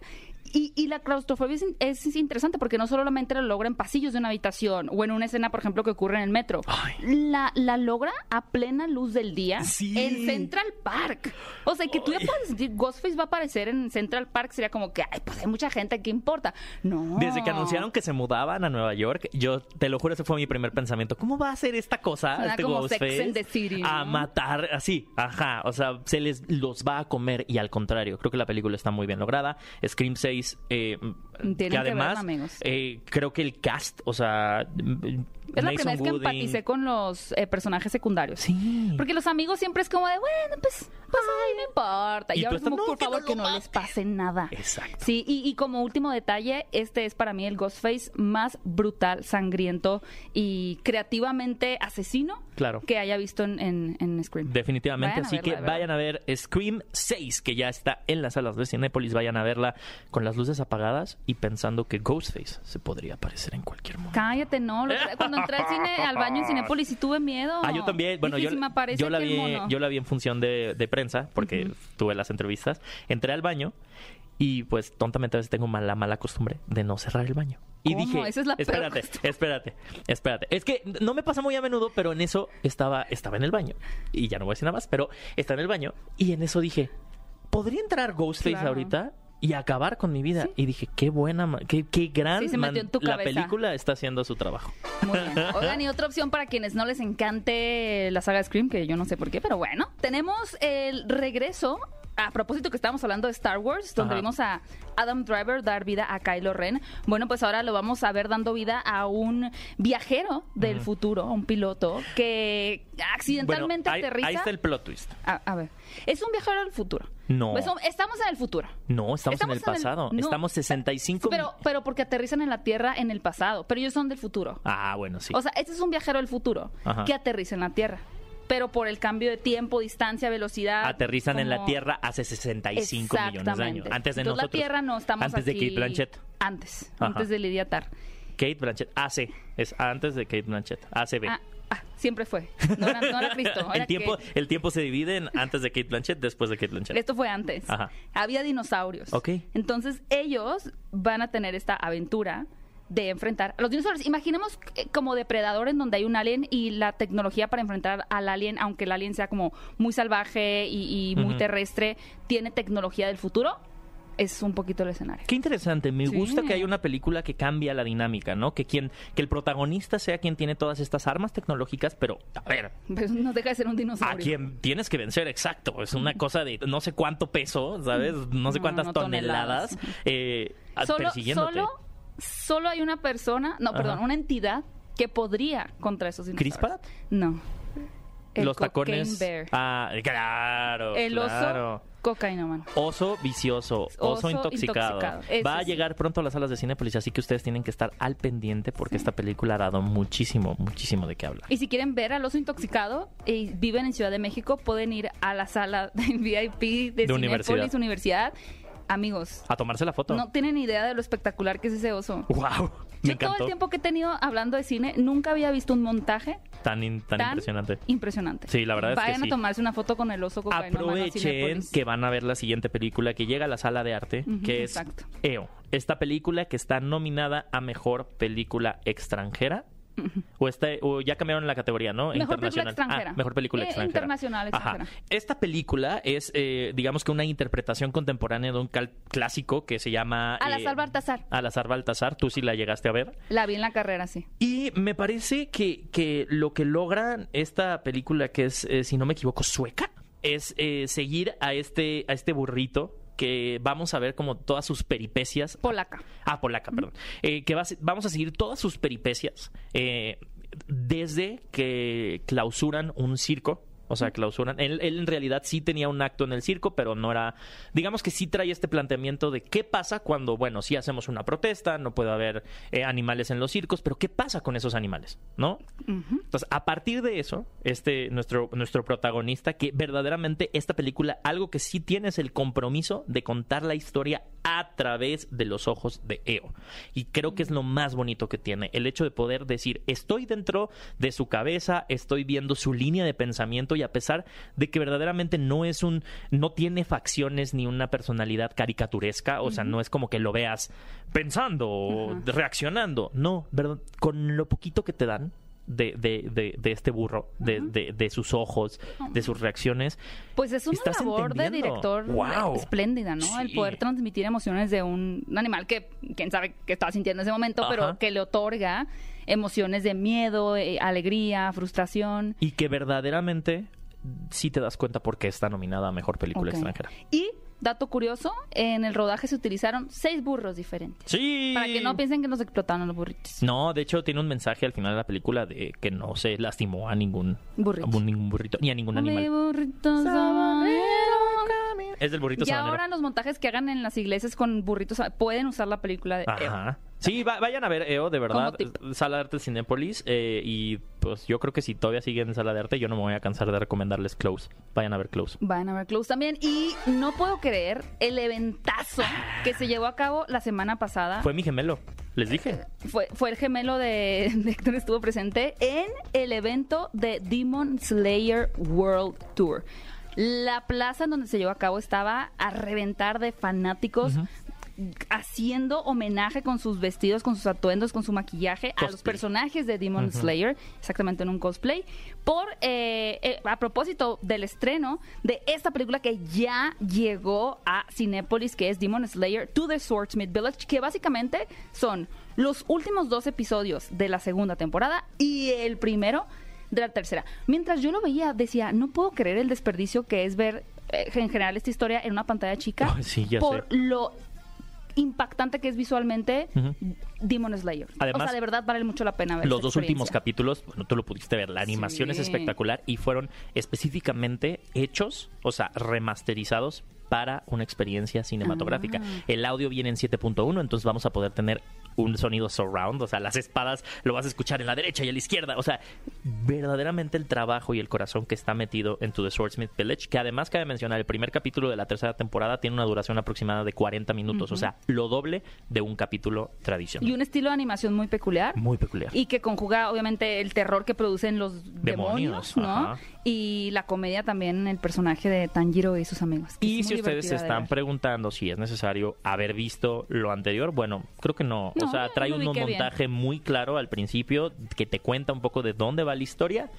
Y, y la claustrofobia es, in- es interesante porque no solamente lo logra en pasillos de una habitación o en una escena, por ejemplo, que ocurre en el metro. Ay. La, la logra a plena luz del día Sí. en Central Park. O sea, que tú ya Ay. puedes sentir, Ghostface va a aparecer en Central Park, sería como que, ay, pues hay mucha gente, ¿qué importa? No. Desde que anunciaron que se mudaban a Nueva York, yo te lo juro, ese fue mi primer pensamiento. ¿Cómo va a ser esta cosa, Suena este como Sex Ghostface, and the City, a matar así? Ajá, o sea, se les los va a comer y al contrario, creo que la película está muy bien lograda. Scream 6, eh, que que además, amigos. eh, creo que el cast, o sea, Es la primera vez que empaticé con los eh, personajes secundarios. Sí. Porque los amigos siempre es como de, bueno, pues, pues ay, no importa. Y ahora estás, como, "No, por no favor, que no les mates". pase nada. Exacto. Sí, y, y como último detalle, este es para mí el Ghostface más brutal, sangriento y creativamente asesino Claro. que haya visto en, en, en Scream. Definitivamente, Vayan así verla, que vayan a ver Scream 6, que ya está en las salas de Cinépolis. Vayan a verla con las luces apagadas y pensando que Ghostface se podría aparecer en cualquier momento. Cállate, no. cuando *laughs* entré al cine, al baño en Cinépolis y tuve miedo. Ah, yo también. Bueno, Dije, yo, si me aparece yo la vi, mono. yo la vi en función de, de prensa porque tuve las entrevistas. Entré al baño y pues tontamente a veces tengo mal- la mala costumbre de no cerrar el baño. Y ¿Cómo? dije, Esa es la peor espérate, espérate, espérate. Es que no me pasa muy a menudo, pero en eso estaba, estaba en el baño. Y ya no voy a decir nada más, pero estaba en el baño y en eso dije, ¿podría entrar Ghostface Claro. ahorita? Y acabar con mi vida. Y dije, qué buena, qué, qué gran Sí, se metió en tu la película está haciendo su trabajo. Muy bien. *laughs* Oigan, y otra opción para quienes no les encante la saga Scream, que yo no sé por qué, pero bueno. Tenemos el regreso. A propósito que estábamos hablando de Star Wars, donde Ajá. vimos a Adam Driver dar vida a Kylo Ren. Bueno, pues ahora lo vamos a ver dando vida a un viajero del futuro, un piloto que accidentalmente Bueno, ahí, aterriza. ahí está el plot twist. a, a ver, es un viajero del futuro. No. Pues, estamos en el futuro. No, estamos, en el Estamos en el- pasado. no. Estamos 65 Pero, pero porque aterrizan en la Tierra en el pasado, pero ellos son del futuro. Ah, bueno, sí. O sea, este es un viajero del futuro Ajá. que aterriza en la Tierra. Pero por el cambio de tiempo, distancia, velocidad. Aterrizan en la como- Tierra hace 65 millones de años. Exactamente. Antes de Entonces, nosotros. la Tierra no estamos Antes de aquí- Kate Blanchett. Antes, Ajá. antes de Lidia Tar. Kate Blanchett. AC. Es antes de Kate Blanchett. ACB. Ah, Ah, siempre fue. No era, no era Cristo. era el, tiempo, que- el tiempo se divide en antes de Kate Blanchett, después de Kate Blanchett. Esto fue antes. Ajá. Había dinosaurios. Ok. Entonces ellos van a tener esta aventura de enfrentar a los dinosaurios. Imaginemos eh, como depredador en donde hay un alien y la tecnología para enfrentar al alien, aunque el alien sea como muy salvaje y, y muy terrestre, tiene tecnología del futuro. Es un poquito el escenario. Qué interesante, me Sí. gusta que haya una película que cambia la dinámica, ¿no? Que quien que el protagonista sea quien tiene todas estas armas tecnológicas, pero a ver, Pero no deja de ser un a dinosaurio. quien tienes que vencer, exacto, es una cosa de no sé cuánto peso, ¿sabes? No sé cuántas no, toneladas, toneladas. eh, a- Solo, persiguiéndote. solo, solo hay una persona, no, Ajá. perdón, una entidad que podría contra esos dinosaurios. ¿Chris Pratt? No. El Los tacones. bear. Ah, claro. el claro. oso cocainoman. Oso vicioso, oso, Oso intoxicado. Va a llegar pronto a las salas de Cinepolis, así que ustedes tienen que estar al pendiente porque esta película ha dado muchísimo, muchísimo de qué hablar. Y si quieren ver al oso intoxicado y viven en Ciudad de México, pueden ir a la sala *laughs* de VIP de, De Cinépolis universidad. Universidad. Amigos, A tomarse la foto. no tienen idea de lo espectacular que es ese oso. Wow, me Yo todo el tiempo que he tenido hablando de cine, nunca había visto un montaje Tan, in- tan tan impresionante. impresionante. Sí, la verdad es que Vayan sí. a tomarse una foto con el oso Aprovechen que van a ver la siguiente película que llega a la sala de arte, que es exacto. EO. Esta película que está nominada a mejor película extranjera. O, está, o ya cambiaron la categoría, ¿no? Mejor película Internacional. extranjera. Ah, mejor película Eh, extranjera. internacional, Ajá. Esta película es, eh, digamos que una interpretación contemporánea de un clásico que se llama... Al azar eh, Baltasar. Al azar Baltasar. Tú sí la llegaste a ver. La vi en la carrera, sí. Y me parece que, que lo que logra esta película, que es, eh, si no me equivoco, sueca, es seguir a este, a este burrito que vamos a ver como todas sus peripecias. Polaca. Ah, polaca, perdón. Eh, que va vamos a seguir todas sus peripecias eh, desde que clausuran un circo. O sea, clausuran. Él, él en realidad sí tenía un acto en el circo, pero no era. Digamos que sí trae este planteamiento de qué pasa cuando, bueno, sí hacemos una protesta, no puede haber eh, animales en los circos, pero qué pasa con esos animales, ¿no? Entonces, a partir de eso, este, nuestro, nuestro protagonista, que verdaderamente esta película, algo que sí tiene es el compromiso de contar la historia a través de los ojos de Eo. Y creo que es lo más bonito que tiene, el hecho de poder decir, estoy dentro de su cabeza, estoy viendo su línea de pensamiento y a pesar de que verdaderamente no es un, no tiene facciones ni una personalidad caricaturesca, o sea, no es como que lo veas pensando o reaccionando, no, verdad, con lo poquito que te dan, de, de, de, de este burro, de, de, de sus ojos, de sus reacciones. Pues es una ¿Estás labor de director ¡Guau! espléndida, ¿no? El poder transmitir emociones de un animal que quién sabe qué estaba sintiendo en ese momento, Ajá. pero que le otorga emociones de miedo, eh, alegría, frustración. Y que verdaderamente sí te das cuenta por qué está nominada a Mejor Película. Extranjera. Y, dato curioso, en el rodaje se utilizaron seis burros diferentes. Sí. Para que no piensen que nos explotaron los burritos. No, de hecho tiene un mensaje al final de la película de que no se lastimó a ningún Burrito. a ningún burrito ni a ningún Mi animal. burrito sabanero. Es del burrito Y sabanero. ahora los montajes que hagan en las iglesias con burritos pueden usar la película de. Ajá. Sí, va- vayan a ver EO, de verdad. Tip. Sala de Arte Cinépolis. eh, y pues yo creo que si todavía siguen en Sala de Arte, yo no me voy a cansar de recomendarles Close. Vayan a ver Close. Van a ver Close también. Y no puedo creer el eventazo que se llevó a cabo la semana pasada. Fue mi gemelo. Les dije. Fue, fue el gemelo de, de Héctor estuvo presente en el evento de Demon Slayer World Tour. La plaza en donde se llevó a cabo estaba a reventar de fanáticos. Haciendo homenaje con sus vestidos, con sus atuendos, con su maquillaje a los personajes de Demon Slayer, exactamente en un cosplay, por eh, eh, a propósito del estreno de esta película que ya llegó a Cinépolis, que es Demon Slayer to the Swordsmith Village, que básicamente son los últimos dos episodios de la segunda temporada y el primero de la tercera. Mientras yo lo veía, decía, no puedo creer el desperdicio que es ver eh, en general esta historia en una pantalla chica Ay, sí, ya por sé. lo impactante que es visualmente. Demon Slayer. o Además, sea, de verdad vale mucho la pena ver Los dos últimos capítulos, bueno, tú lo pudiste ver, la animación es espectacular y fueron específicamente hechos, o sea, remasterizados para una experiencia cinematográfica. Ah. El audio viene en 7.1, entonces vamos a poder tener un sonido surround, o sea, las espadas lo vas a escuchar en la derecha y a la izquierda, o sea, verdaderamente el trabajo y el corazón que está metido en To The Swordsmith Village, que además cabe mencionar, el primer capítulo de la tercera temporada tiene una duración aproximada de 40 minutos, o sea, lo doble de un capítulo tradicional. Y un estilo de animación muy peculiar. Muy peculiar. Y que conjuga, obviamente, el terror que producen los Demonios, demonios, ¿no? ajá. Y la comedia también, el personaje de Tanjiro y sus amigos. Y es si ustedes se están preguntando si es necesario haber visto lo anterior, bueno, creo que no. No, o sea, trae un bien. montaje muy claro al principio que te cuenta un poco de dónde va la historia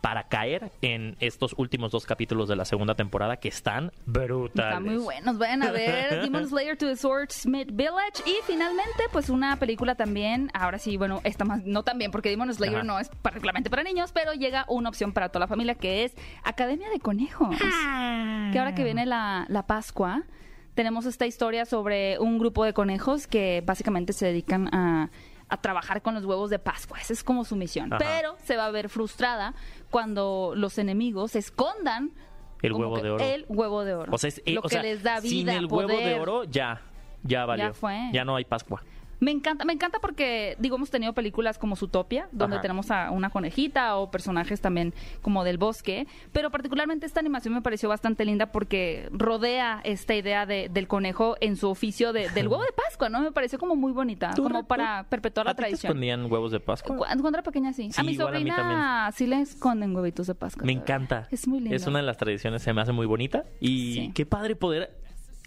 para caer en estos últimos dos capítulos de la segunda temporada que están brutales. Están muy buenos, vayan a ver *laughs* Demon Slayer to the Swordsmith Village y finalmente pues una película también, ahora sí, bueno, esta más, no también porque Demon Slayer Ajá. no es particularmente para niños, pero llega una opción para toda la familia que es Academia de Conejos, que ahora que viene la, la Pascua tenemos esta historia sobre un grupo de conejos que básicamente se dedican a a trabajar con los huevos de Pascua. Esa es como su misión. Ajá. Pero se va a ver frustrada cuando los enemigos escondan El huevo de oro. El huevo de oro. O sea, es- eh, lo o que sea, les da vida, sin el huevo de oro ya, ya valió. fue. Ya no hay Pascua. Me encanta, me encanta porque, digo, hemos tenido películas como Zootopia, donde Ajá. tenemos a una conejita o personajes también como del bosque, pero particularmente esta animación me pareció bastante linda porque rodea esta idea de- del conejo en su oficio de- del huevo de Pascua, ¿no? Me pareció como muy bonita, ¿Tú, como para perpetuar la ¿A ti te tradición. escondían huevos de Pascua? Cu- Cuando era pequeña, sí. Sí, a mi igual a mí sobrina sí le esconden huevitos de Pascua. Me encanta. Es muy lindo. Es una de las tradiciones, se me hace muy bonita. Y Sí. qué padre poder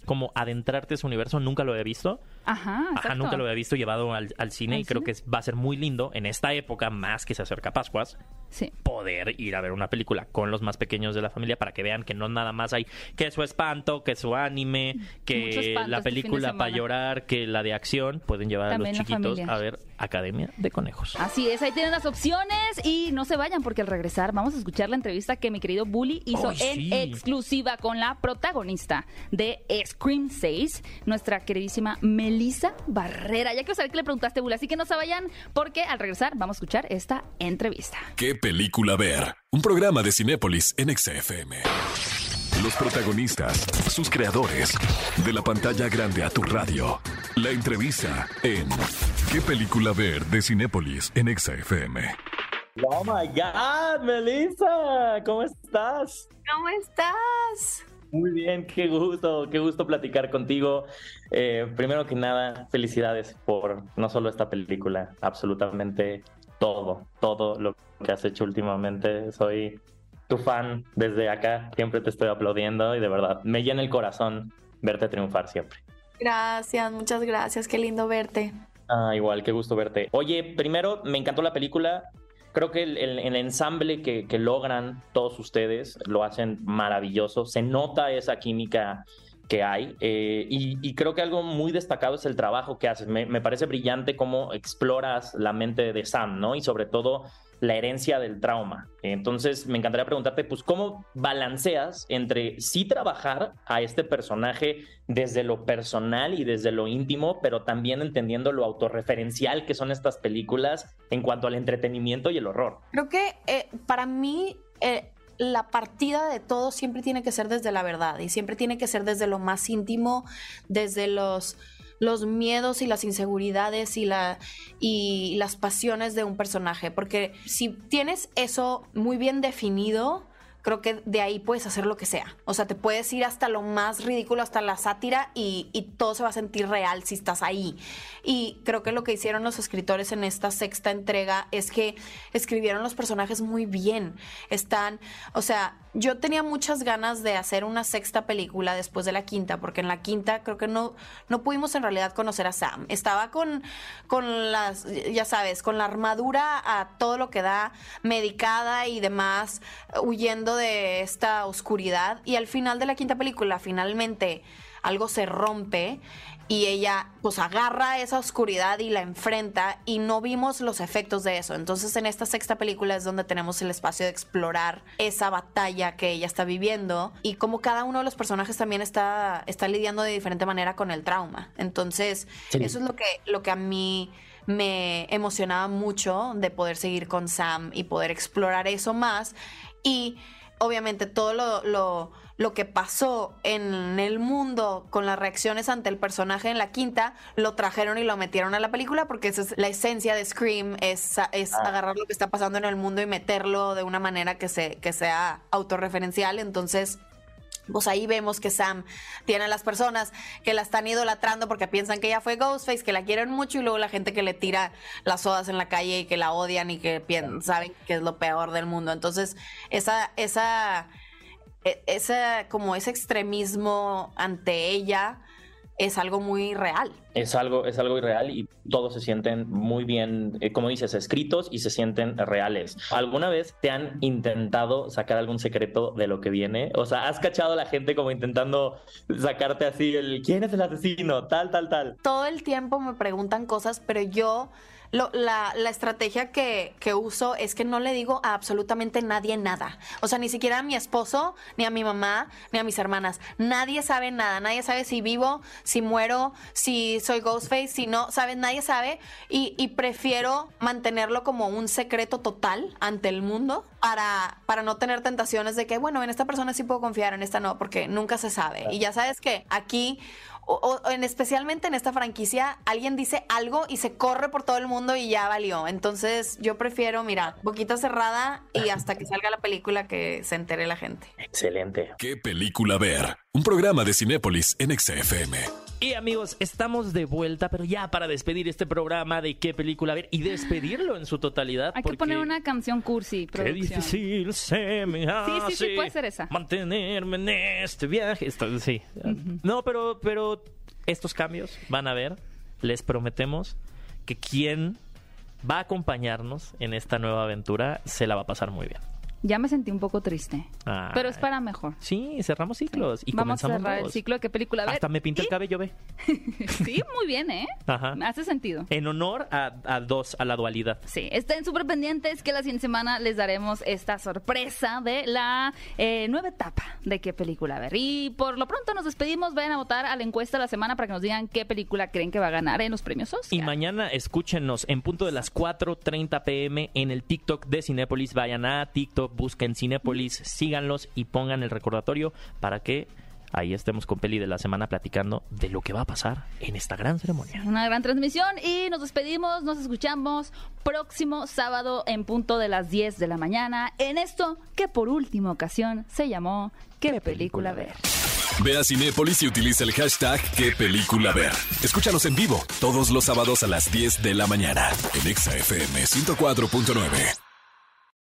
como adentrarte a ese universo. Nunca lo había visto. Ajá, Ajá, nunca lo había visto llevado al, al cine ¿Al y creo que va a ser muy lindo en esta época, más que se acerca Pascuas, Sí. poder ir a ver una película con los más pequeños de la familia para que vean que no nada más hay que su espanto, que su anime, que la este película para llorar, que la de acción. Pueden llevar También a los chiquitos familia. a ver Academia de Conejos. Así es, ahí tienen las opciones y no se vayan porque al regresar vamos a escuchar la entrevista que mi querido Bully hizo ¡Ay, en sí! exclusiva con la protagonista de Scream 6, nuestra queridísima Melissa Barrera. Ya quiero saber qué le preguntaste, Bully, así que no se vayan porque al regresar vamos a escuchar esta entrevista. ¿Qué película ver? Un programa de Cinépolis en XFM. Los protagonistas, sus creadores, de la pantalla grande a tu radio. La entrevista en ¿Qué película ver? de Cinépolis en XFM. Oh my God, Melissa, ¿cómo estás? ¿Cómo estás? Muy bien, qué gusto, qué gusto platicar contigo. Eh, primero que nada, felicidades por no solo esta película, absolutamente todo, todo lo que has hecho últimamente. Soy tu fan desde acá, siempre te estoy aplaudiendo y de verdad me llena el corazón verte triunfar siempre. Gracias, muchas gracias, qué lindo verte. Ah, igual, qué gusto verte. Oye, primero, me encantó la película. Creo que el, el- el ensamble que, que logran todos ustedes lo hacen maravilloso. Se nota esa química que hay. eh, y, creo que algo muy destacado es el trabajo que haces. Me, me parece brillante cómo exploras la mente de Sam, ¿no? Y sobre todo la herencia del trauma. Entonces, me encantaría preguntarte, pues, ¿cómo balanceas entre sí trabajar a este personaje desde lo personal y desde lo íntimo, pero también entendiendo lo autorreferencial que son estas películas en cuanto al entretenimiento y el horror? Creo que eh, para mí eh, la partida de todo siempre tiene que ser desde la verdad y siempre tiene que ser desde lo más íntimo, desde los los miedos y las inseguridades y, la, y las pasiones de un personaje. Porque si tienes eso muy bien definido, creo que de ahí puedes hacer lo que sea. O sea, te puedes ir hasta lo más ridículo, hasta la sátira y, todo se va a sentir real si estás ahí. Y creo que lo que hicieron los escritores en esta sexta entrega es que escribieron los personajes muy bien. Están, o sea, yo tenía muchas ganas de hacer una sexta película después de la quinta, porque en la quinta creo que no, no pudimos en realidad conocer a Sam. Estaba con, con las, ya sabes, con la armadura a todo lo que da, medicada y demás, huyendo de esta oscuridad. Y al final de la quinta película, finalmente algo se rompe y ella pues agarra esa oscuridad y la enfrenta y no vimos los efectos de eso. Entonces en esta sexta película es donde tenemos el espacio de explorar esa batalla que ella está viviendo y como cada uno de los personajes también está, está lidiando de diferente manera con el trauma. Entonces Sí. eso es lo que, lo que a mí me emocionaba mucho de poder seguir con Sam y poder explorar eso más y obviamente todo lo, lo, lo que pasó en el mundo con las reacciones ante el personaje en la quinta, lo trajeron y lo metieron a la película porque esa es la esencia de Scream, es, es agarrar lo que está pasando en el mundo y meterlo de una manera que, se, que sea autorreferencial. Entonces, pues ahí vemos que Sam tiene a las personas que la están idolatrando porque piensan que ella fue Ghostface, que la quieren mucho y luego la gente que le tira las sodas en la calle y que la odian y que piensan, saben que es lo peor del mundo. Entonces, esa, esa, e- esa, como ese extremismo ante ella es algo muy real. Es algo, es algo irreal y todos se sienten muy bien, eh, como dices, escritos y se sienten reales. ¿Alguna vez te han intentado sacar algún secreto de lo que viene? O sea, ¿has cachado a la gente como intentando sacarte así el quién es el asesino? Tal, tal, tal. todo el tiempo me preguntan cosas, pero yo lo- la, la estrategia que, que uso es que no le digo a absolutamente nadie nada. O sea, ni siquiera a mi esposo, ni a mi mamá, ni a mis hermanas. Nadie sabe nada. Nadie sabe si vivo, si muero, si soy Ghostface, si no, ¿sabes? Nadie sabe. Y, y prefiero mantenerlo como un secreto total ante el mundo para, para no tener tentaciones de que, bueno, en esta persona sí puedo confiar, en esta no, porque nunca se sabe. Y ya sabes que aquí o, o en especialmente en esta franquicia, alguien dice algo y se corre por todo el mundo y ya valió. Entonces, yo prefiero, mira, boquita cerrada y hasta que salga la película que se entere la gente. Excelente. ¿Qué película ver? Un programa de Cinépolis en XFM. Y amigos, estamos de vuelta, pero ya para despedir este programa de qué película ver y despedirlo en su totalidad. Hay que poner una canción cursi, Qué producción. difícil se me hace sí, sí, puede ser esa. mantenerme en este viaje. Esto- sí. No, pero, pero estos cambios van a ver, les prometemos que quien va a acompañarnos en esta nueva aventura se la va a pasar muy bien. Ya me sentí un poco triste, pero es para mejor. Sí, cerramos ciclos y Vamos a comenzamos cerrar el ciclo de qué película ver. Hasta me pinté el cabello, ve. *laughs* Sí, muy bien, ¿eh? Ajá. Hace sentido. En honor a, a dos, a la dualidad. Sí, estén súper pendientes que la siguiente semana les daremos esta sorpresa de la eh, nueva etapa de qué película ver. Y por lo pronto nos despedimos. Vayan a votar a la encuesta de la semana para que nos digan qué película creen que va a ganar en los premios Oscar. Y mañana escúchenos en punto de las 4.30 pm en el TikTok de Cinépolis. Vayan a TikTok, busquen Cinépolis, síganlos y pongan el recordatorio para que ahí estemos con Peli de la semana platicando de lo que va a pasar en esta gran ceremonia. Una gran transmisión y nos despedimos, nos escuchamos próximo sábado en punto de las 10 de la mañana en esto que por última ocasión se llamó ¿Qué, película ver? Ve a Cinépolis y utiliza el hashtag qué película ver. Escúchanos en vivo todos los sábados a las 10 de la mañana en XFM 104.9.